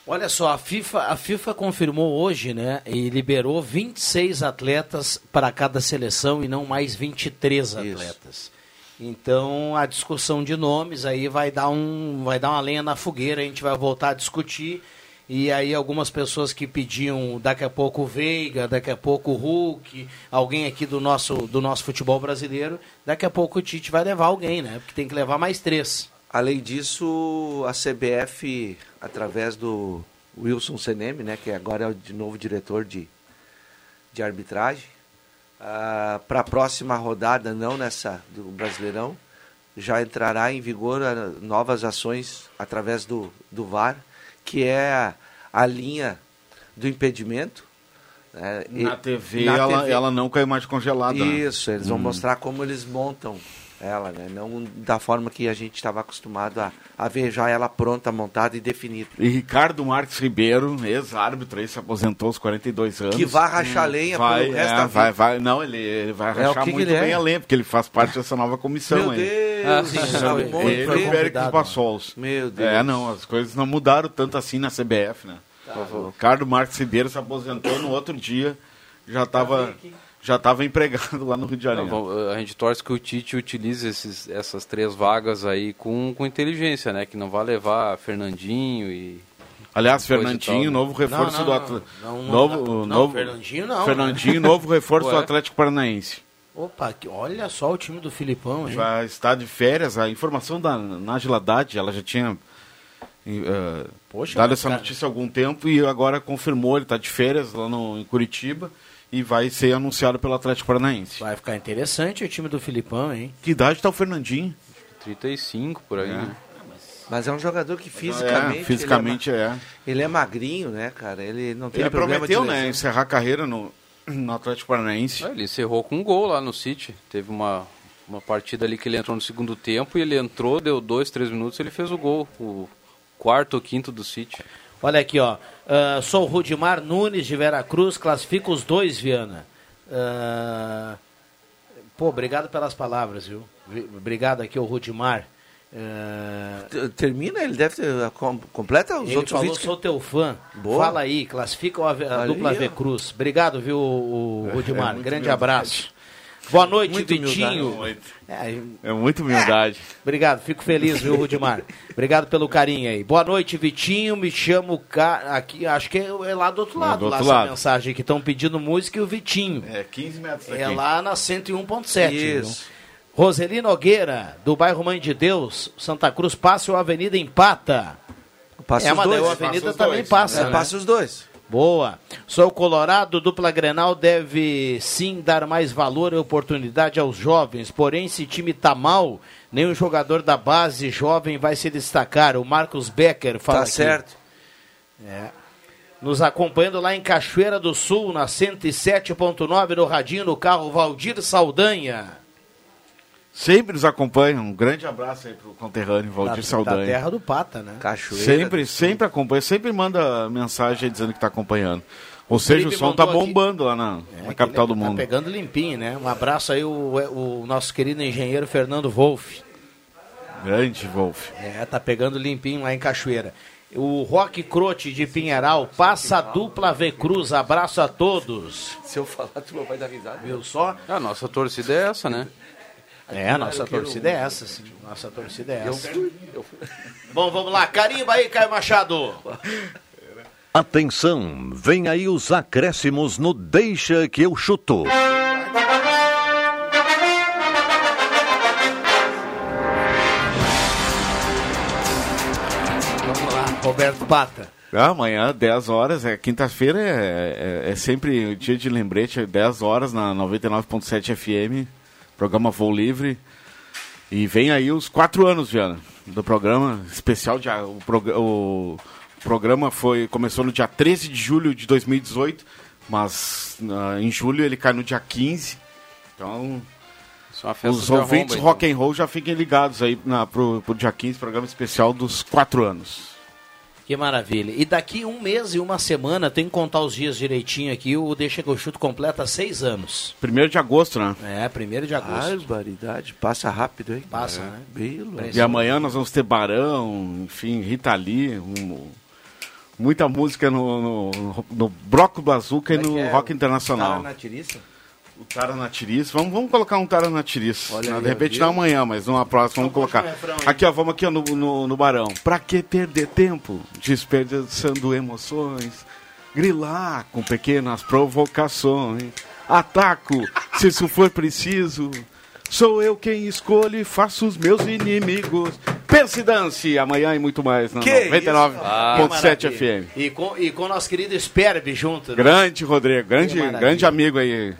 Olha só, a FIFA, a FIFA confirmou hoje, né, e liberou 26 atletas para cada seleção e não mais 23 atletas. Então, a discussão de nomes aí vai dar um vai dar uma lenha na fogueira, a gente vai voltar a discutir. E aí algumas pessoas que pediam daqui a pouco o Veiga, daqui a pouco o Hulk, alguém aqui do nosso do nosso futebol brasileiro, daqui a pouco o Tite vai levar alguém, né? Porque tem que levar mais três. Além disso, a CBF, através do Wilson Seneme, né, que agora é o de novo diretor de, de arbitragem, para a próxima rodada, não nessa do Brasileirão, já entrará em vigor ah, novas ações através do, do VAR, que é a, a linha do impedimento. né, e- Na TV, na ela, TV. ela não cai mais congelada. né? Isso, eles vão Hum. mostrar como eles montam ela, né? Não da forma que a gente estava acostumado a, a ver já ela pronta, montada e definida. E Ricardo Marques Ribeiro, ex-árbitro, se aposentou aos 42 anos. Que vai rachar lenha vai, pelo resto é, da vai, vida. vai, Não, ele, ele vai É, rachar que muito bem é? a lenha, porque ele faz parte dessa nova comissão Meu aí. Deus, Ah, sim, sabe ele- bem. e o Péricles Passols. Meu Deus. É, não, as coisas não mudaram tanto assim na CBF, né? o Ricardo Marques Ribeiro se aposentou no outro dia, já estava já tava empregado lá no Rio de Não, Janeiro. vamos- a gente torce que o Tite utilize esses, essas três vagas aí com, com inteligência, né? Que não vai levar Fernandinho e. Aliás, Fernandinho, tal, né? novo reforço Não, do não, Atlético. não, não, Novo, não, novo, Fernandinho não, Fernandinho, né? novo reforço do. Atlético Paranaense. Opa, olha só o time do Filipão, hein? Já está de férias. A informação da Nájila Haddad, ela já tinha eh, Poxa, dado essa cara- notícia há algum tempo e agora confirmou. Ele está de férias lá no, em Curitiba e vai ser anunciado pelo Atlético Paranaense. Vai ficar interessante o time do Filipão, hein? Que idade está o Fernandinho? 35 por aí, É. né? Mas é um jogador que fisicamente. É, fisicamente ele, é. é, ele é magrinho, né, cara? Ele não tem Ele problema prometeu, de né, encerrar a carreira no, no Atlético Paranaense. Ah, Ele encerrou com um gol lá no City. Teve uma, uma partida ali que ele entrou no segundo tempo e ele entrou, deu dois, três minutos ele fez o gol. O quarto ou quinto do City. Olha aqui, ó. Ah, sou o Rudimar Nunes de Veracruz, classifica os dois, Viana. Ah, pô, obrigado pelas palavras, viu? Vi- Obrigado aqui, o Rudimar. T- Termina, ele deve ter. com- Completa os ele outros falou, vídeos. sou teu fã. Boa. Fala aí, classifica a Olha dupla V. Cruz. Obrigado, viu, o, o Rudimar. muito Grande humildade. abraço. Boa noite, Muito Vitinho. humildade. É, É muita humildade. Obrigado, fico feliz, viu, Rudimar? Obrigado pelo carinho aí. Boa noite, Vitinho. Me chamo Ca... aqui, acho que é é lá do outro É lado, do lá outro essa lado. mensagem que estão pedindo música e o Vitinho. É 15 metros daqui. É lá na 101.7. viu? Roseli Nogueira, do bairro Mãe de Deus, Santa Cruz, passa ou Avenida empata. Passa é, os dois. o Avenida Passa também dois. passa, É, né? passa os dois. Boa. Sou Colorado, dupla Grenal deve sim dar mais valor e oportunidade aos jovens. Porém, se time tá mal, nenhum jogador da base jovem vai se destacar. O Marcos Becker fala Tá aqui. certo. É. Nos acompanhando lá em Cachoeira do Sul, na 107.9 no radinho no carro Valdir Saldanha. Sempre nos acompanha. Um grande abraço aí pro conterrâneo Valdir da, da Saldanha. terra do Pata, né? Cachoeira. Sempre, sempre acompanha, sempre manda mensagem dizendo que está acompanhando. Ou seja, o som tá mandou aqui- bombando lá na, na capital do Tá mundo. pegando limpinho, né? Um abraço aí, o, o nosso querido engenheiro Fernando Wolff. Grande, Wolf. É, tá pegando limpinho lá em Cachoeira. O Rock Crote de Pinheiral, passa a dupla V Cruz, abraço a todos. Se eu falar, tu não vai dar risada. Viu só? A nossa torcida é essa, né? É, a nossa torcida é essa, sim. Nossa torcida é essa. Bom, vamos lá, carimba aí, Caio Machado. Atenção, vem aí os acréscimos no Deixa que eu chuto. Vamos lá, Roberto Pata. Ah, amanhã, 10 horas, é quinta-feira, é, é, é sempre dia de lembrete, é 10 horas na 99.7 FM, programa Voo Livre. E vem aí os quatro anos, Viana, do programa especial. De, o, prog- o programa foi, começou no dia 13 de julho de 2018, mas ah, em julho ele cai no dia 15. Então, os ouvintes arromba, rock and roll já fiquem ligados aí na, pro, pro dia 15, programa especial dos quatro anos. Que maravilha. E daqui um mês e uma semana, tem que contar os dias direitinho aqui, o Deixa que eu chuto completa seis anos. Primeiro de agosto, né? É, primeiro de agosto. Barbaridade, passa rápido, hein? Passa, né? Bem louco. E amanhã nós vamos ter Barão, enfim, Rita Lee, um- muita música no, no, no Broco Bazuca e é no é? Rock Internacional. Na tiriça? O Tara na Tiriça. Vamos, vamos colocar um Tara na Tiriça. Olha Né? aí, De repente não amanhã, mas numa próxima vamos colocar. Aqui, ó, vamos aqui ó, no, no, no Barão. Pra que perder tempo desperdiçando emoções? Grilar com pequenas provocações. Ataco, se isso for preciso. Sou eu quem escolho e faço os meus inimigos. Pense e dance, amanhã e muito mais. Na Que 99.7 maravilha. FM. E com, e com nosso querido Sperbe junto. né? Grande Rodrigo, grande, grande amigo aí,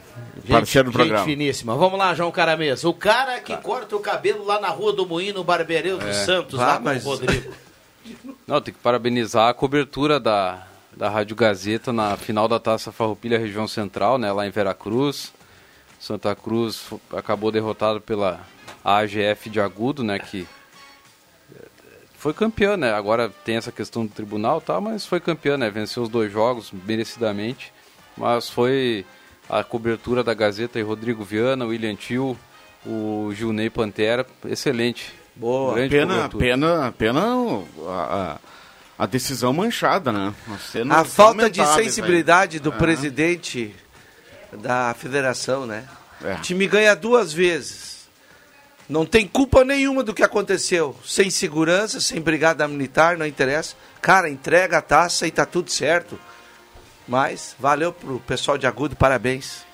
parceiro do gente programa. finíssima. Vamos lá, João Caramês. O cara que corta o cabelo lá na Rua do Moinho, no Barbeireu dos É. Santos, Ah, lá com mas- o Rodrigo. Não, tem que parabenizar a cobertura da, da Rádio Gazeta na final da Taça Farroupilha Região Central, né, lá em Veracruz. Santa Cruz acabou derrotado pela AGF de Agudo, né, que eh, foi campeã, né? Agora tem essa questão do tribunal, tá, mas foi campeã, né? Venceu os dois jogos merecidamente, mas foi a cobertura da Gazeta e Rodrigo Viana, William Tio, o Gilney Pantera, excelente. Boa. Grande Pena, cobertura. pena, pena a, a- a decisão manchada, né? A falta de sensibilidade aí. do É. presidente da federação, né? É. O time ganha duas vezes. Não tem culpa nenhuma do que aconteceu. Sem segurança, sem brigada militar, não interessa. Cara, entrega a taça e tá tudo certo. Mas valeu pro pessoal de Agudo, parabéns.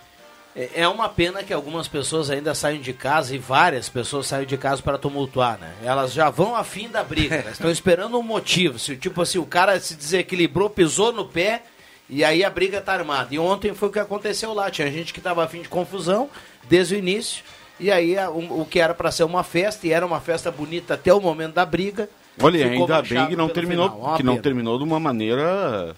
É é uma pena que algumas pessoas ainda saem de casa e várias pessoas saem de casa para tumultuar, né? Elas já vão a fim da briga, elas estão esperando um motivo. Se, tipo assim, o cara se desequilibrou, pisou no pé e aí a briga tá armada. E ontem foi o que aconteceu lá. Tinha gente que estava a fim de confusão desde o início. E aí a- o, o que era para ser uma festa, e era uma festa bonita até o momento da briga. Olha, ainda bem que não terminou. Uma que não terminou de uma maneira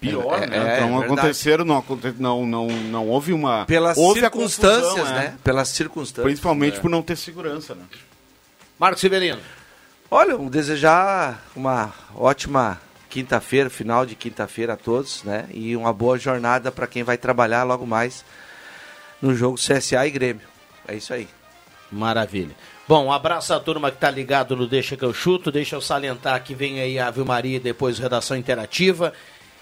pior, É, né? é, então é verdade. aconteceram, não, não, não, não houve uma Pelas houve a circunstâncias, confusão, né? Pelas circunstâncias. Principalmente É. por não ter segurança, né? Marcos Severino. Olha, vamos desejar uma ótima quinta-feira, final de quinta-feira a todos, né? E uma boa jornada para quem vai trabalhar logo mais no jogo CSA e Grêmio. É isso aí. Maravilha. Bom, um abraço à turma que tá ligado no Deixa que eu chuto. Deixa eu salientar que vem aí a Ave Maria e depois Redação Interativa.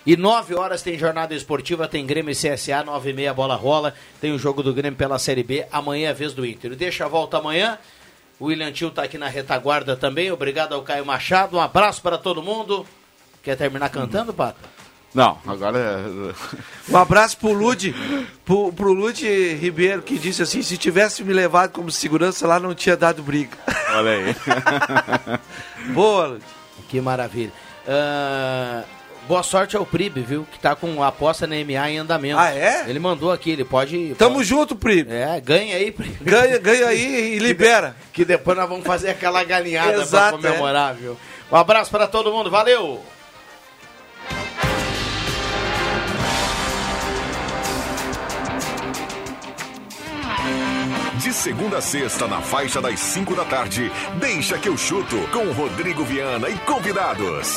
E 9 horas tem jornada esportiva, tem Grêmio e CSA, 9 e meia bola rola. Tem o jogo do Grêmio pela Série B, amanhã é a vez do Inter. Deixa a volta amanhã. O William Tio tá aqui na retaguarda também. Obrigado ao Caio Machado. Um abraço para todo mundo. Quer terminar cantando, Pato? Não, agora é... Um abraço pro Lude, pro, pro Lude Ribeiro, que disse assim, se tivesse me levado como segurança lá, não tinha dado briga. Olha aí. Boa, Lude. Que maravilha. Ah, boa sorte ao Pribe, viu? Que tá com a aposta na MA em andamento. Ah, é? Ele mandou aqui, ele pode. Tamo pode- junto, Pribe. É, ganha aí, Pribe. Ganha, ganha aí e libera. Que depois nós vamos fazer aquela galinhada Exato, pra comemorar, viu? Um abraço pra todo mundo, valeu! De segunda a sexta, na faixa das 5 da tarde, deixa que eu chuto com Rodrigo Viana e convidados.